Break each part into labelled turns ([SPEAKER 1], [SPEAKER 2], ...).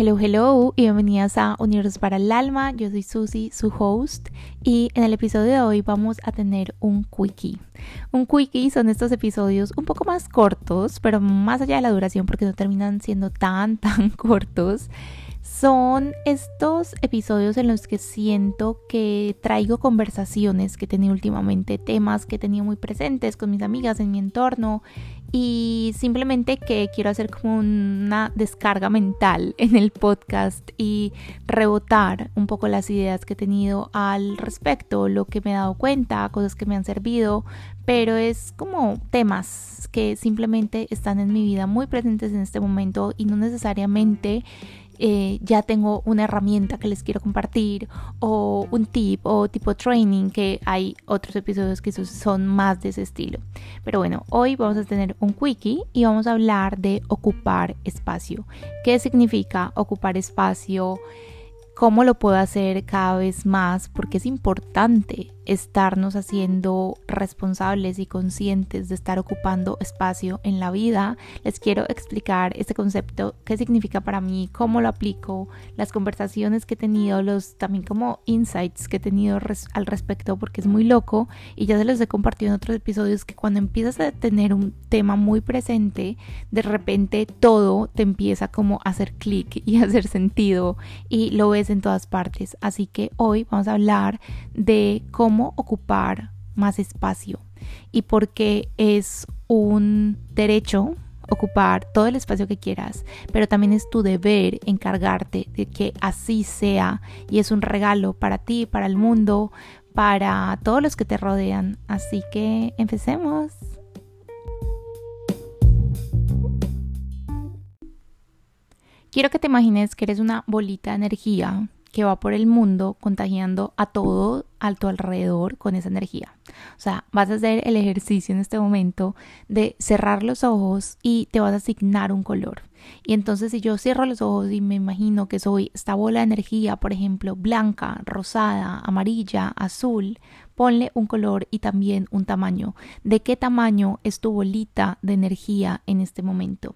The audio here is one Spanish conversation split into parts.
[SPEAKER 1] Hello, hello y bienvenidas a Universos para el Alma. Yo soy Susi, su host, y en el episodio de hoy vamos a tener un quickie. Un quickie son estos episodios un poco más cortos, pero más allá de la duración porque no terminan siendo tan, tan cortos. Son estos episodios en los que siento que traigo conversaciones que he tenido últimamente, temas que he tenido muy presentes con mis amigas en mi entorno y simplemente que quiero hacer como una descarga mental en el podcast y rebotar un poco las ideas que he tenido al respecto, lo que me he dado cuenta, cosas que me han servido, pero es como temas que simplemente están en mi vida muy presentes en este momento y no necesariamente eh, ya tengo una herramienta que les quiero compartir o un tip o tipo training que hay otros episodios que son más de ese estilo. Pero bueno, hoy vamos a tener un quickie y vamos a hablar de ocupar espacio. ¿Qué significa ocupar espacio? ¿Cómo lo puedo hacer cada vez más? Porque es importante estarnos haciendo responsables y conscientes de estar ocupando espacio en la vida. Les quiero explicar este concepto, qué significa para mí, cómo lo aplico, las conversaciones que he tenido, los también como insights que he tenido al respecto, porque es muy loco y ya se los he compartido en otros episodios que cuando empiezas a tener un tema muy presente, de repente todo te empieza como a hacer clic y a hacer sentido y lo ves en todas partes. Así que hoy vamos a hablar de cómo ocupar más espacio y porque es un derecho ocupar todo el espacio que quieras, pero también es tu deber encargarte de que así sea y es un regalo para ti, para el mundo, para todos los que te rodean. Así que empecemos. Quiero que te imagines que eres una bolita de energía que va por el mundo contagiando a todo a tu alrededor con esa energía. O sea, vas a hacer el ejercicio en este momento de cerrar los ojos y te vas a asignar un color. Y entonces si yo cierro los ojos y me imagino que soy esta bola de energía, por ejemplo, blanca, rosada, amarilla, azul, ponle un color y también un tamaño. ¿De qué tamaño es tu bolita de energía en este momento?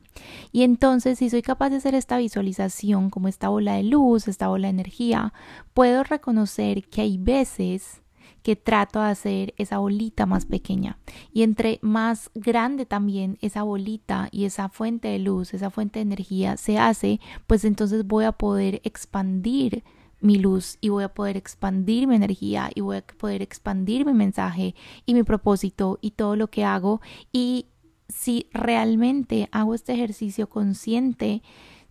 [SPEAKER 1] Y entonces si soy capaz de hacer esta visualización como esta bola de luz, esta bola de energía, puedo reconocer que hay veces que trato de hacer esa bolita más pequeña. Y entre más grande también esa bolita y esa fuente de luz, esa fuente de energía se hace, pues entonces voy a poder expandir mi luz y voy a poder expandir mi energía y voy a poder expandir mi mensaje y mi propósito y todo lo que hago. Y si realmente hago este ejercicio consciente,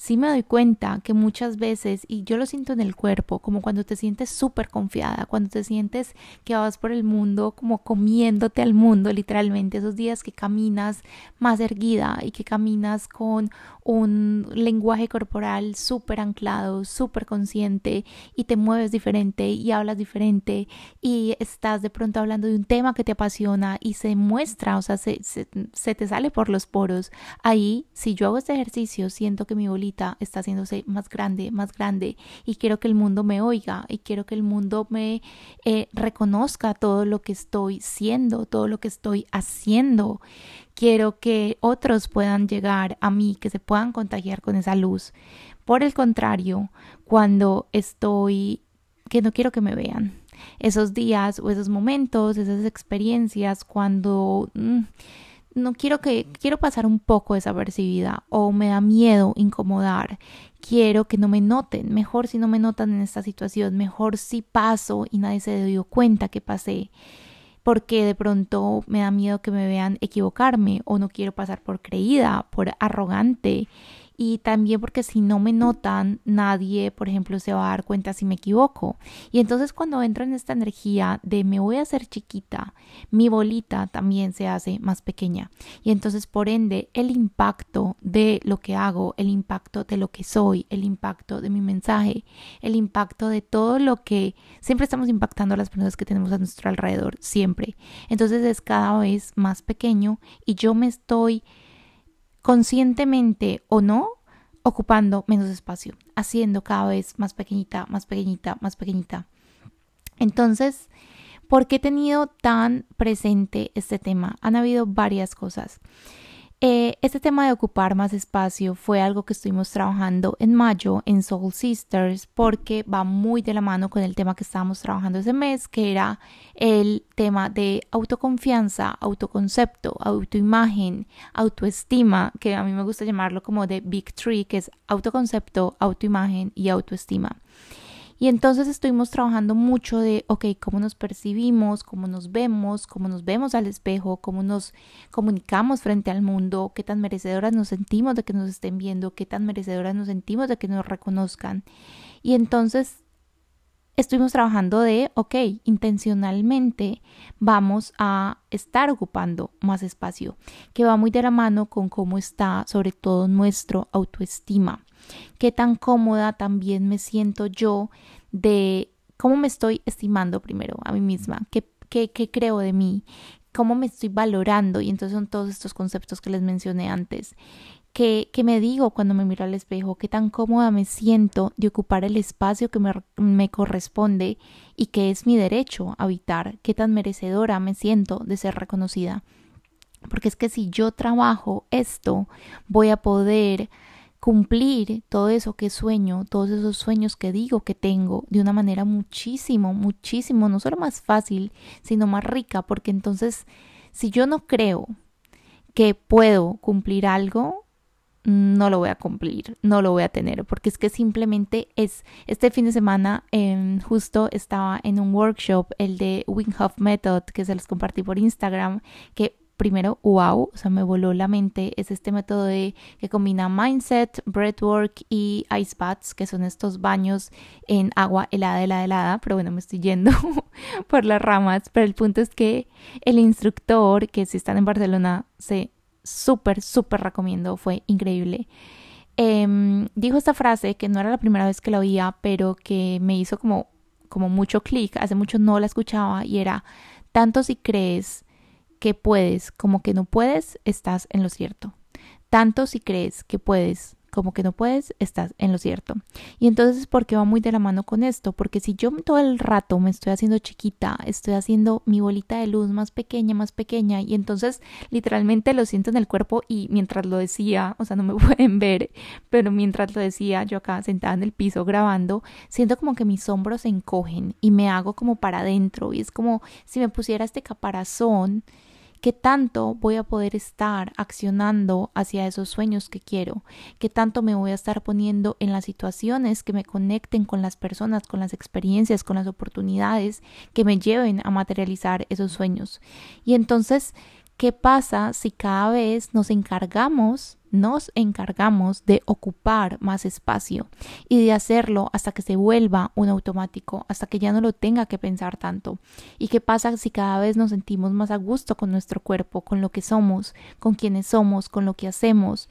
[SPEAKER 1] sí me doy cuenta que muchas veces, y yo lo siento en el cuerpo, como cuando te sientes súper confiada, cuando te sientes que vas por el mundo como comiéndote al mundo, literalmente, esos días que caminas más erguida y que caminas con un lenguaje corporal súper anclado, súper consciente y te mueves diferente y hablas diferente y estás de pronto hablando de un tema que te apasiona y se muestra, o sea, se, se te sale por los poros. Ahí, si yo hago este ejercicio, siento que mi bolita está haciéndose más grande, más grande y quiero que el mundo me oiga y quiero que el mundo me eh, reconozca todo lo que estoy siendo, todo lo que estoy haciendo. Quiero que otros puedan llegar a mí, que se puedan contagiar con esa luz. Por el contrario, cuando estoy que no quiero que me vean, esos días o esos momentos, esas experiencias, cuando... Mm, no quiero que quiero pasar un poco desapercibida o me da miedo incomodar. Quiero que no me noten, mejor si no me notan en esta situación, mejor si paso y nadie se dio cuenta que pasé. Porque de pronto me da miedo que me vean equivocarme o no quiero pasar por creída, por arrogante y también porque si no me notan, nadie, por ejemplo, se va a dar cuenta si me equivoco. Y entonces cuando entro en esta energía de me voy a hacer chiquita, mi bolita también se hace más pequeña. Y entonces, por ende, el impacto de lo que hago, el impacto de lo que soy, el impacto de mi mensaje, el impacto de todo lo que siempre estamos impactando a las personas que tenemos a nuestro alrededor, siempre. Entonces es cada vez más pequeño y yo me estoy conscientemente o no, ocupando menos espacio, haciendo cada vez más pequeñita, más pequeñita, más pequeñita. Entonces, ¿por qué he tenido tan presente este tema? Han habido varias cosas. Eh, este tema de ocupar más espacio fue algo que estuvimos trabajando en mayo en Soul Sisters porque va muy de la mano con el tema que estábamos trabajando ese mes, que era el tema de autoconfianza, autoconcepto, autoimagen, autoestima, que a mí me gusta llamarlo como de Big Tree, que es autoconcepto, autoimagen y autoestima. Y entonces estuvimos trabajando mucho de, ok, cómo nos percibimos, cómo nos vemos, cómo nos vemos al espejo, cómo nos comunicamos frente al mundo, qué tan merecedoras nos sentimos de que nos estén viendo, qué tan merecedoras nos sentimos de que nos reconozcan. Y entonces estuvimos trabajando de, ok, intencionalmente vamos a estar ocupando más espacio, que va muy de la mano con cómo está sobre todo nuestro autoestima. Qué tan cómoda también me siento yo de cómo me estoy estimando primero a mí misma, qué, qué, qué creo de mí, cómo me estoy valorando y entonces son todos estos conceptos que les mencioné antes. ¿Qué, me digo cuando me miro al espejo? ¿Qué tan cómoda me siento de ocupar el espacio que me, me corresponde y que es mi derecho habitar? ¿Qué tan merecedora me siento de ser reconocida? Porque es que si yo trabajo esto, voy a poder cumplir todo eso que sueño, todos esos sueños que digo que tengo de una manera muchísimo, muchísimo, no solo más fácil, sino más rica, porque entonces si yo no creo que puedo cumplir algo, no lo voy a cumplir, no lo voy a tener, porque es que simplemente es, este fin de semana em, justo estaba en un workshop, el de Wing Method, que se los compartí por Instagram, que primero, wow, o sea, me voló la mente, es este método de, que combina mindset, breathwork y ice baths, que son estos baños en agua helada, helada, helada, pero bueno, me estoy yendo por las ramas, pero el punto es que el instructor, que si están en Barcelona, se súper, súper recomiendo, fue increíble. Em, dijo esta frase que no era la primera vez que la oía, pero que me hizo como, como mucho clic, hace mucho no la escuchaba y era, tanto si crees que puedes como que no puedes, estás en lo cierto. Tanto si crees que puedes como que no puedes, estás en lo cierto. Y entonces, ¿por qué va muy de la mano con esto? Porque si yo todo el rato me estoy haciendo chiquita, estoy haciendo mi bolita de luz más pequeña, más pequeña, y entonces literalmente lo siento en el cuerpo y mientras lo decía, o sea, no me pueden ver, pero mientras lo decía, yo acá sentada en el piso grabando, siento como que mis hombros se encogen y me hago como para adentro y es como si me pusiera este caparazón qué tanto voy a poder estar accionando hacia esos sueños que quiero, qué tanto me voy a estar poniendo en las situaciones que me conecten con las personas, con las experiencias, con las oportunidades que me lleven a materializar esos sueños. Y entonces, ¿qué pasa si cada vez nos encargamos nos encargamos de ocupar más espacio y de hacerlo hasta que se vuelva un automático, hasta que ya no lo tenga que pensar tanto. ¿Y qué pasa si cada vez nos sentimos más a gusto con nuestro cuerpo, con lo que somos, con quienes somos, con lo que hacemos?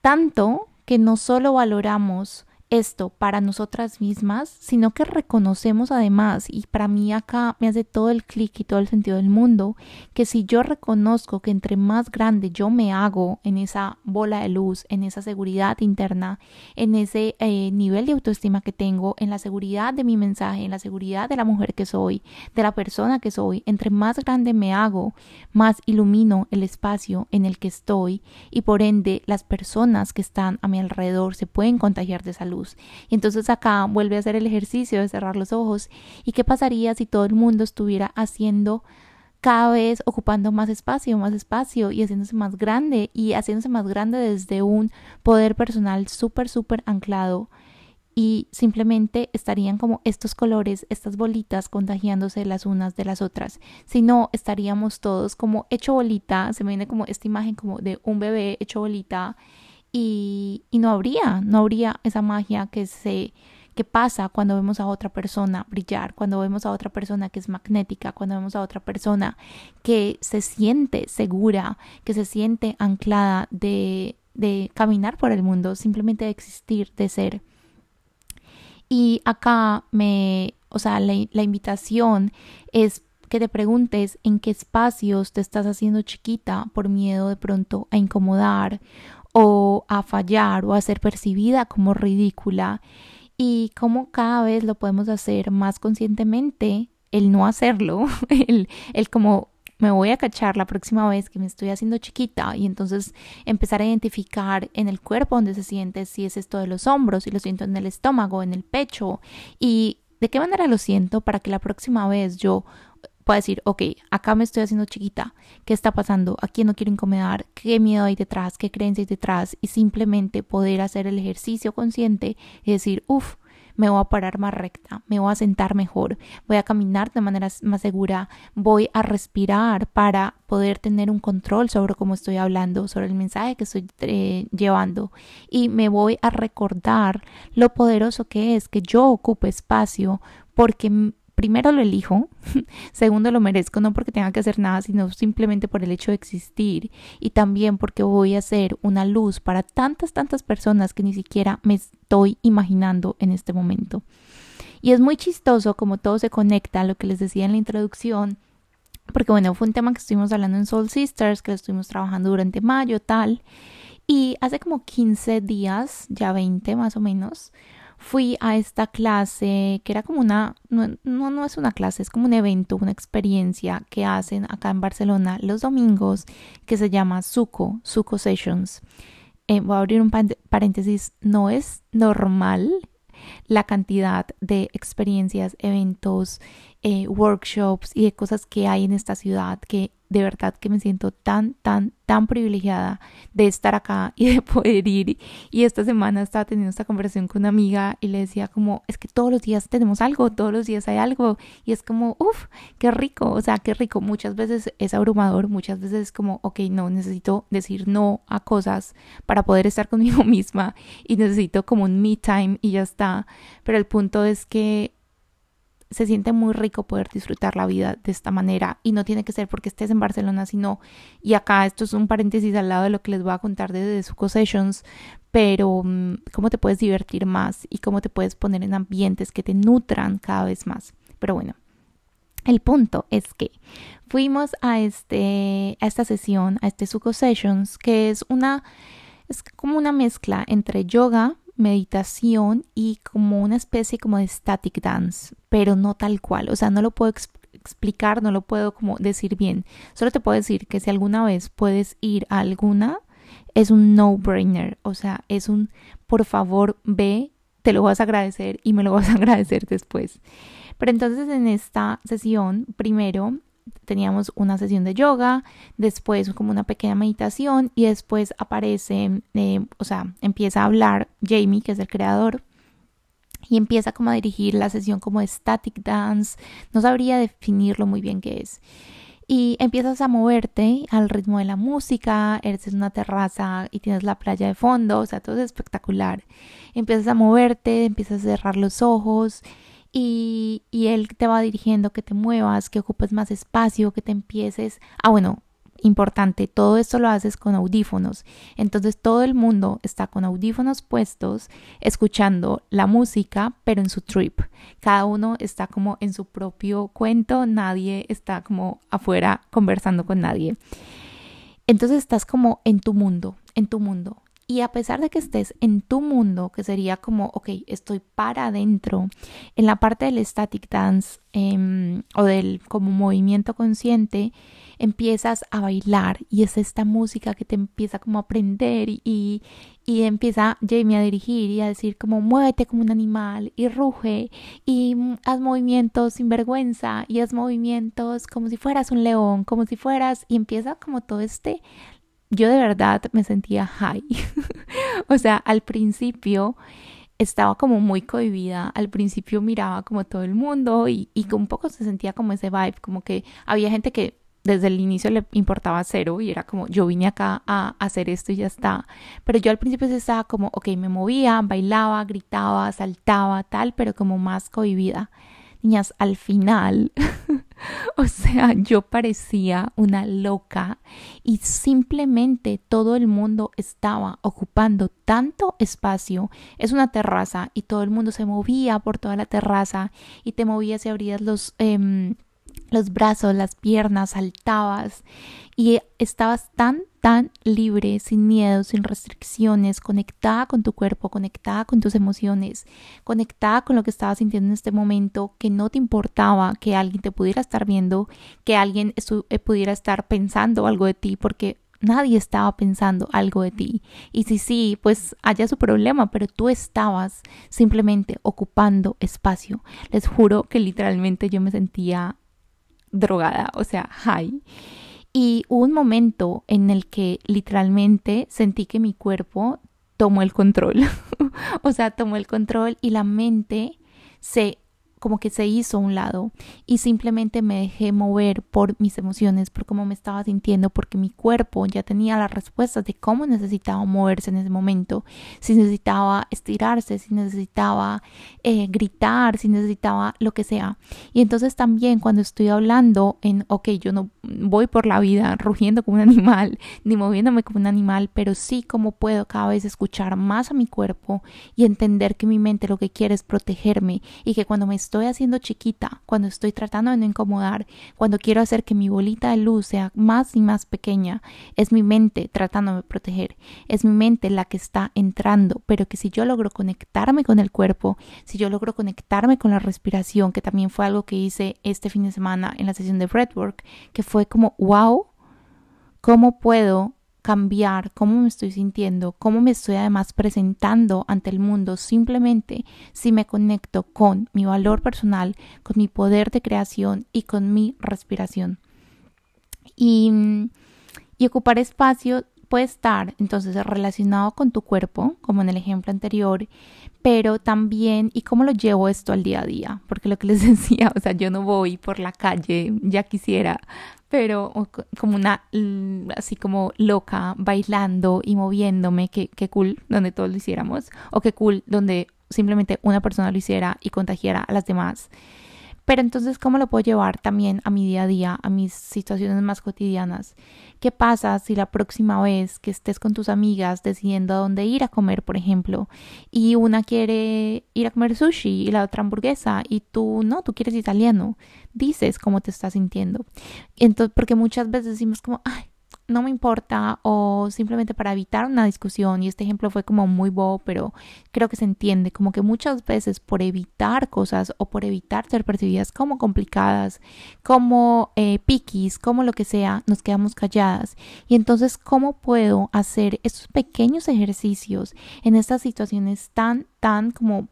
[SPEAKER 1] Tanto que no solo valoramos esto para nosotras mismas, sino que reconocemos además, y para mí acá me hace todo el clic y todo el sentido del mundo, que si yo reconozco que entre más grande yo me hago en esa bola de luz, en esa seguridad interna, en ese eh, nivel de autoestima que tengo, en la seguridad de mi mensaje, en la seguridad de la mujer que soy, de la persona que soy, entre más grande me hago, más ilumino el espacio en el que estoy y por ende las personas que están a mi alrededor se pueden contagiar de salud y entonces acá vuelve a hacer el ejercicio de cerrar los ojos. ¿Y qué pasaría si todo el mundo estuviera haciendo cada vez ocupando más espacio, más espacio y haciéndose más grande y haciéndose más grande desde un poder personal súper, súper anclado y simplemente estarían como estos colores, estas bolitas contagiándose las unas de las otras. Si no, estaríamos todos como hecho bolita, se me viene como esta imagen como de un bebé hecho bolita y, no habría, no habría esa magia que se que pasa cuando vemos a otra persona brillar, cuando vemos a otra persona que es magnética, cuando vemos a otra persona que se siente segura, que se siente anclada de, de caminar por el mundo, simplemente de existir, de ser. Y acá me, o sea, la, la invitación es que te preguntes en qué espacios te estás haciendo chiquita por miedo de pronto a incomodar o a fallar o a ser percibida como ridícula. Y cómo cada vez lo podemos hacer más conscientemente el no hacerlo, el, el como me voy a cachar la próxima vez que me estoy haciendo chiquita y entonces empezar a identificar en el cuerpo donde se siente, si es esto de los hombros, si lo siento en el estómago, en el pecho y de qué manera lo siento para que la próxima vez yo pueda decir, ok, acá me estoy haciendo chiquita, ¿qué está pasando? ¿A quién no quiero incomodar? ¿Qué miedo hay detrás? ¿Qué creencia hay detrás? Y simplemente poder hacer el ejercicio consciente y decir, uff, me voy a parar más recta, me voy a sentar mejor, voy a caminar de manera más segura, voy a respirar para poder tener un control sobre cómo estoy hablando, sobre el mensaje que estoy eh, llevando y me voy a recordar lo poderoso que es que yo ocupe espacio porque primero lo elijo, segundo lo merezco, no porque tenga que hacer nada, sino simplemente por el hecho de existir y también porque voy a ser una luz para tantas, tantas personas que ni siquiera me estoy imaginando en este momento. Y es muy chistoso como todo se conecta a lo que les decía en la introducción, porque bueno, fue un tema que estuvimos hablando en Soul Sisters, que lo estuvimos trabajando durante mayo, tal, y hace como 15 días, ya 20 más o menos, fui a esta clase que era como una, no, no, es una clase, es como un evento, una experiencia que hacen acá en Barcelona los domingos que se llama Suco, Suco Sessions. Eh, voy a abrir un paréntesis, no es normal la cantidad de experiencias, eventos, eh, workshops y de cosas que hay en esta ciudad que de verdad que me siento tan, tan, tan privilegiada de estar acá y de poder ir. Y esta semana estaba teniendo esta conversación con una amiga y le decía como, es que todos los días tenemos algo, todos los días hay algo. Y es como, uff, qué rico, o sea, qué rico. Muchas veces es abrumador, muchas veces es como, ok, no, necesito decir no a cosas para poder estar conmigo misma y necesito como un me time y ya está. Pero el punto es que se siente muy rico poder disfrutar la vida de esta manera y no tiene que ser porque estés en Barcelona, sino, y acá esto es un paréntesis al lado de lo que les voy a contar de Suco Sessions, pero mm, cómo te puedes divertir más y cómo te puedes poner en ambientes que te nutran cada vez más. Pero bueno, el punto es que fuimos a, este, a esta sesión, a este Suco Sessions, que es una, es como una mezcla entre yoga, meditación y como una especie como de static dance, pero no tal cual, o sea, no lo puedo explicar, no lo puedo como decir bien, solo te puedo decir que si alguna vez puedes ir a alguna, es un no-brainer, o sea, es un por favor ve, te lo vas a agradecer y me lo vas a agradecer después. Pero entonces en esta sesión, primero teníamos una sesión de yoga, después como una pequeña meditación y después aparece, eh, o sea, empieza a hablar Jamie, que es el creador, y empieza como a dirigir la sesión como static dance, no sabría definirlo muy bien qué es. Y empiezas a moverte al ritmo de la música, eres en una terraza y tienes la playa de fondo, o sea, todo es espectacular. Empiezas a moverte, empiezas a cerrar los ojos y, él te va dirigiendo que te muevas, que ocupes más espacio, que te empieces. Ah, bueno, importante, todo esto lo haces con audífonos. Entonces todo el mundo está con audífonos puestos, escuchando la música, pero en su trip. Cada uno está como en su propio cuento, nadie está como afuera conversando con nadie. Entonces estás como en tu mundo, en tu mundo. Y a pesar de que estés en tu mundo, que sería como, ok, estoy para adentro, en la parte del static dance em, o del como movimiento consciente, empiezas a bailar y es esta música que te empieza como a aprender y, y empieza Jamie a dirigir y a decir como muévete como un animal y ruge y haz movimientos sin vergüenza y haz movimientos como si fueras un león, como si fueras y empieza como todo este yo de verdad me sentía high. o sea, al principio estaba como muy cohibida, al principio miraba como todo el mundo y, y un poco se sentía como ese vibe, como que había gente que desde el inicio le importaba cero y era como yo vine acá a hacer esto y ya está. Pero yo al principio estaba como, ok, me movía, bailaba, gritaba, saltaba, tal, pero como más cohibida. Niñas, al final O sea, yo parecía una loca y simplemente todo el mundo estaba ocupando tanto espacio. Es una terraza y todo el mundo se movía por toda la terraza y te movías y abrías los, em, los brazos, las piernas, saltabas y estabas tan tan libre, sin miedo, sin restricciones, conectada con tu cuerpo, conectada con tus emociones, conectada con lo que estabas sintiendo en este momento, que no te importaba que alguien te pudiera estar viendo, que alguien eh, pudiera estar pensando algo de ti, porque nadie estaba pensando algo de ti. Y si sí, pues haya su problema, pero tú estabas simplemente ocupando espacio. Les juro que literalmente yo me sentía drogada, o sea, high. Y hubo un momento en el que literalmente sentí que mi cuerpo tomó el control. o sea, tomó el control y la mente se como que se hizo a un lado y simplemente me dejé mover por mis emociones, por cómo me estaba sintiendo, porque mi cuerpo ya tenía las respuestas de cómo necesitaba moverse en ese momento, si necesitaba estirarse, si necesitaba eh, gritar, si necesitaba lo que sea. Y entonces también cuando estoy hablando en, ok, yo no voy por la vida rugiendo como un animal, ni moviéndome como un animal, pero sí como puedo cada vez escuchar más a mi cuerpo y entender que mi mente lo que quiere es protegerme y que cuando me estoy haciendo chiquita, cuando estoy tratando de no incomodar, cuando quiero hacer que mi bolita de luz sea más y más pequeña, es mi mente tratando de proteger, es mi mente la que está entrando, pero que si yo logro conectarme con el cuerpo, si yo logro conectarme con la respiración, que también fue algo que hice este fin de semana en la sesión de breathwork, que fue como, wow, ¿cómo puedo cambiar cómo me estoy sintiendo, cómo me estoy además presentando ante el mundo simplemente si me conecto con mi valor personal, con mi poder de creación y con mi respiración. Y, y ocupar espacio puede estar entonces relacionado con tu cuerpo, como en el ejemplo anterior, pero también, ¿y cómo lo llevo esto al día a día? Porque lo que les decía, o sea, yo no voy por la calle, ya quisiera, pero como una, así como loca, bailando y moviéndome, que, que cool, donde todos lo hiciéramos, o qué cool, donde simplemente una persona lo hiciera y contagiara a las demás. Pero entonces, ¿cómo lo puedo llevar también a mi día a día, a mis situaciones más cotidianas? ¿Qué pasa si la próxima vez que estés con tus amigas decidiendo a dónde ir a comer, por ejemplo, y una quiere ir a comer sushi y la otra hamburguesa y tú no, tú quieres italiano? Dices cómo te estás sintiendo. Entonces, porque muchas veces decimos como, ay, no me importa o simplemente para evitar una discusión y este ejemplo fue como muy bobo pero creo que se entiende como que muchas veces por evitar cosas o por evitar ser percibidas como complicadas como eh, piquis como lo que sea nos quedamos calladas. Y entonces cómo puedo hacer estos pequeños ejercicios en estas situaciones tan tan como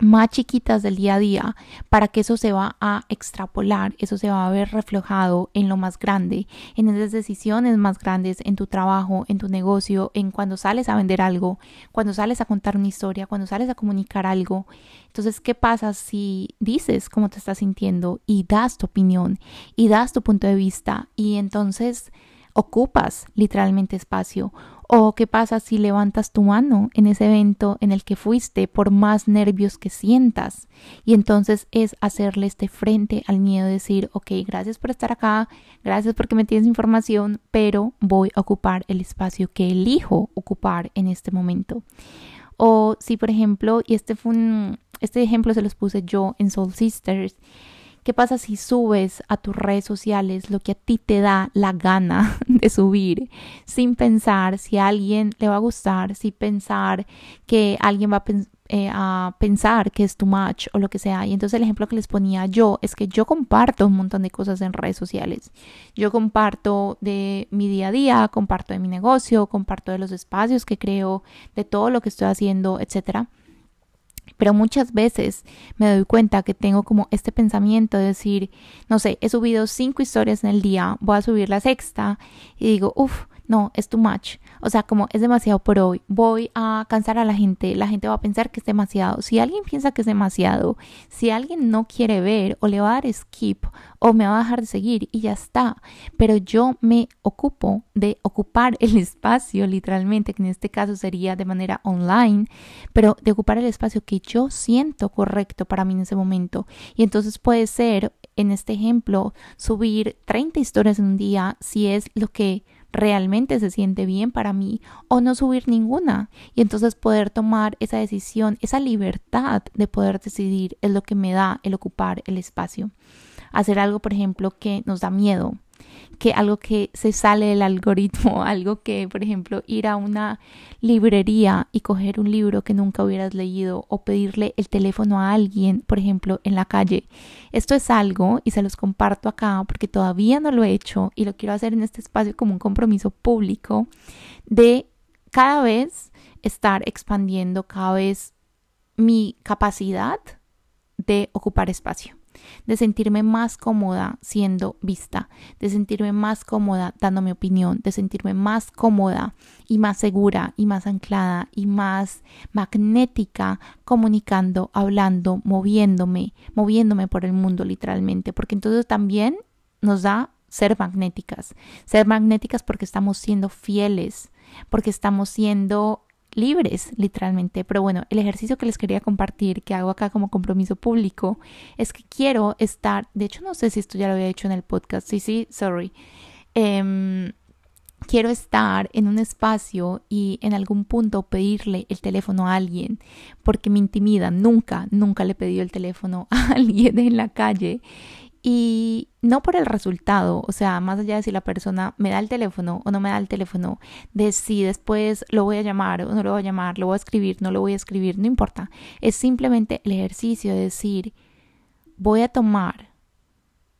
[SPEAKER 1] más chiquitas del día a día para que eso se va a extrapolar, eso se va a ver reflejado en lo más grande, en esas decisiones más grandes, en tu trabajo, en tu negocio, en cuando sales a vender algo, cuando sales a contar una historia, cuando sales a comunicar algo. Entonces, ¿qué pasa si dices cómo te estás sintiendo y das tu opinión y das tu punto de vista y entonces ocupas literalmente espacio ¿O qué pasa si levantas tu mano en ese evento en el que fuiste por más nervios que sientas? Y entonces es hacerle este frente al miedo, decir, ok, gracias por estar acá, gracias porque me tienes información, pero voy a ocupar el espacio que elijo ocupar en este momento. O si, por ejemplo, y este fue un, este ejemplo se los puse yo en Soul Sisters, ¿Qué pasa si subes a tus redes sociales lo que a ti te da la gana de subir sin pensar si a alguien le va a gustar, sin pensar que alguien va eh, a, pensar que es too much o lo que sea? Y entonces el ejemplo que les ponía yo es que yo comparto un montón de cosas en redes sociales. Yo comparto de mi día a día, comparto de mi negocio, comparto de los espacios que creo, de todo lo que estoy haciendo, etcétera pero muchas veces me doy cuenta que tengo como este pensamiento de decir, no sé, he subido cinco historias en el día, voy a subir la sexta y digo, uff, no, es too much. O sea, como es demasiado por hoy, voy a cansar a la gente, la gente va a pensar que es demasiado. Si alguien piensa que es demasiado, si alguien no quiere ver o le va a dar skip o me va a dejar de seguir y ya está. Pero yo me ocupo de ocupar el espacio, literalmente, que en este caso sería de manera online, pero de ocupar el espacio que yo siento correcto para mí en ese momento. Y entonces puede ser, en este ejemplo, subir 30 historias en un día si es lo que realmente se siente bien para mí o no subir ninguna y entonces poder tomar esa decisión, esa libertad de poder decidir es lo que me da el ocupar el espacio. Hacer algo, por ejemplo, que nos da miedo. Que algo que se sale del algoritmo, algo que, por ejemplo, ir a una librería y coger un libro que nunca hubieras leído o pedirle el teléfono a alguien, por ejemplo, en la calle. Esto es algo y se los comparto acá porque todavía no lo he hecho y lo quiero hacer en este espacio como un compromiso público de cada vez estar expandiendo cada vez mi capacidad de ocupar espacio, de sentirme más cómoda siendo vista, de sentirme más cómoda dando mi opinión, de sentirme más cómoda y más segura y más anclada y más magnética comunicando, hablando, moviéndome, moviéndome por el mundo literalmente, porque entonces también nos da ser magnéticas, ser magnéticas porque estamos siendo fieles, porque estamos siendo libres, literalmente. Pero bueno, el ejercicio que les quería compartir, que hago acá como compromiso público, es que quiero estar, de hecho no sé si esto ya lo había hecho en el podcast, sí, sí, sorry. Em, quiero estar en un espacio y en algún punto pedirle el teléfono a alguien porque me intimida. Nunca, nunca le he pedido el teléfono a alguien en la calle y no por el resultado, o sea, más allá de si la persona me da el teléfono o no me da el teléfono, de si después lo voy a llamar o no lo voy a llamar, lo voy a escribir, no lo voy a escribir, no importa. Es simplemente el ejercicio de decir, voy a tomar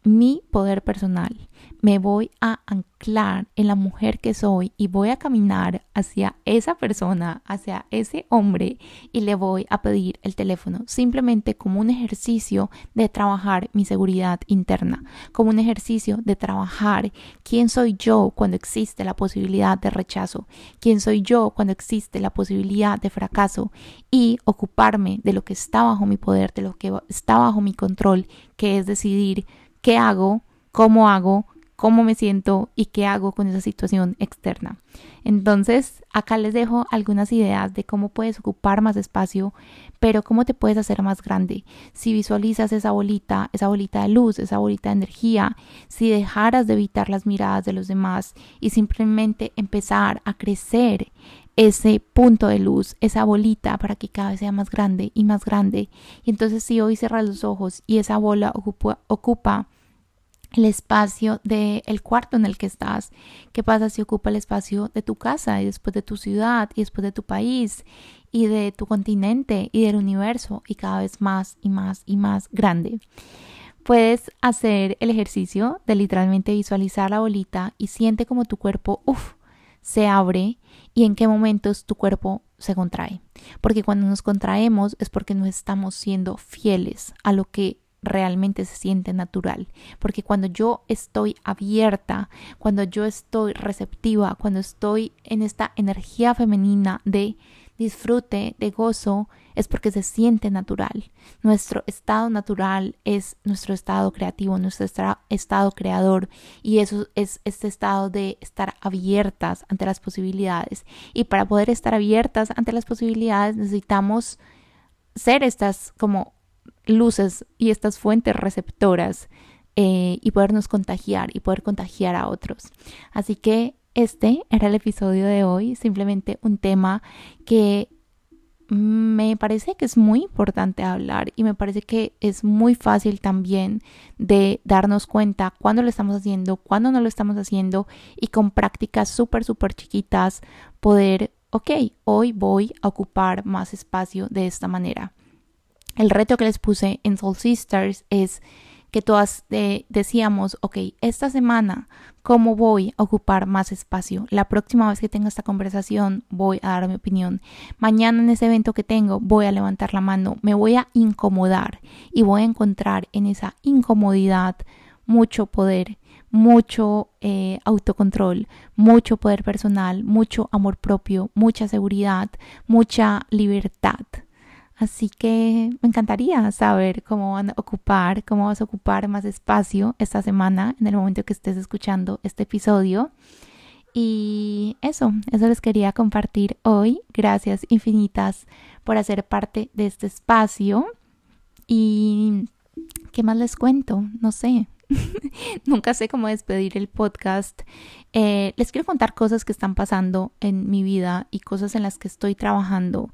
[SPEAKER 1] mi poder personal me voy a anclar en la mujer que soy y voy a caminar hacia esa persona, hacia ese hombre y le voy a pedir el teléfono, simplemente como un ejercicio de trabajar mi seguridad interna, como un ejercicio de trabajar quién soy yo cuando existe la posibilidad de rechazo, quién soy yo cuando existe la posibilidad de fracaso y ocuparme de lo que está bajo mi poder, de lo que está bajo mi control, que es decidir qué hago, cómo hago, cómo me siento y qué hago con esa situación externa. Entonces, acá les dejo algunas ideas de cómo puedes ocupar más espacio, pero cómo te puedes hacer más grande. Si visualizas esa bolita, esa bolita de luz, esa bolita de energía, si dejaras de evitar las miradas de los demás y simplemente empezar a crecer ese punto de luz, esa bolita para que cada vez sea más grande y más grande. Y entonces si hoy cierras los ojos y esa bola ocupa, ocupa el espacio del el cuarto en el que estás. ¿Qué pasa si ocupa el espacio de tu casa y después de tu ciudad y después de tu país y de tu continente y del universo y cada vez más y más y más grande? Puedes hacer el ejercicio de literalmente visualizar la bolita y siente como tu cuerpo, uff, se abre y en qué momentos tu cuerpo se contrae. Porque cuando nos contraemos es porque no estamos siendo fieles a lo que realmente se siente natural. Porque cuando yo estoy abierta, cuando yo estoy receptiva, cuando estoy en esta energía femenina de disfrute, de gozo, es porque se siente natural. Nuestro estado natural es nuestro estado creativo, nuestro estado creador y eso es este estado de estar abiertas ante las posibilidades. Y para poder estar abiertas ante las posibilidades necesitamos ser estas como luces y estas fuentes receptoras eh, y podernos contagiar y poder contagiar a otros. Así que este era el episodio de hoy, simplemente un tema que me parece que es muy importante hablar y me parece que es muy fácil también de darnos cuenta cuándo lo estamos haciendo, cuándo no lo estamos haciendo y con prácticas súper, súper chiquitas poder, ok, hoy voy a ocupar más espacio de esta manera. El reto que les puse en Soul Sisters es que todas eh, decíamos, ok, esta semana, ¿cómo voy a ocupar más espacio? La próxima vez que tenga esta conversación, voy a dar mi opinión. Mañana en ese evento que tengo, voy a levantar la mano, me voy a incomodar y voy a encontrar en esa incomodidad mucho poder, mucho eh, autocontrol, mucho poder personal, mucho amor propio, mucha seguridad, mucha libertad. Así que me encantaría saber cómo van a ocupar, cómo vas a ocupar más espacio esta semana en el momento que estés escuchando este episodio. Y eso, eso les quería compartir hoy. Gracias infinitas por hacer parte de este espacio. Y ¿qué más les cuento? No sé. Nunca sé cómo despedir el podcast. Eh, les quiero contar cosas que están pasando en mi vida y cosas en las que estoy trabajando.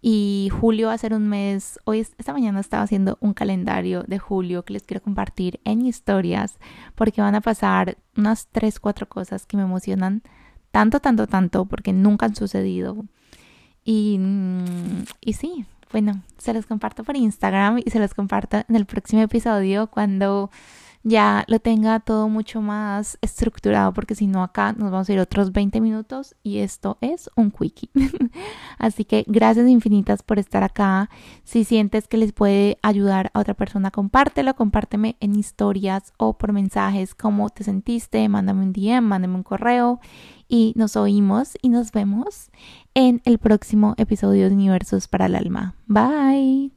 [SPEAKER 1] Y julio va a ser un mes. Hoy, esta mañana estaba haciendo un calendario de julio que les quiero compartir en historias porque van a pasar unas 3, 4 cosas que me emocionan tanto, tanto, tanto porque nunca han sucedido. Y, mm, y sí, bueno, se los comparto por Instagram y se los comparto en el próximo episodio cuando ya lo tenga todo mucho más estructurado, porque si no acá nos vamos a ir otros 20 minutos y esto es un quickie. Así que gracias infinitas por estar acá. Si sientes que les puede ayudar a otra persona, compártelo, compárteme en historias o por mensajes cómo te sentiste, mándame un DM, mándame un correo y nos oímos y nos vemos en el próximo episodio de Universos para el Alma. Bye.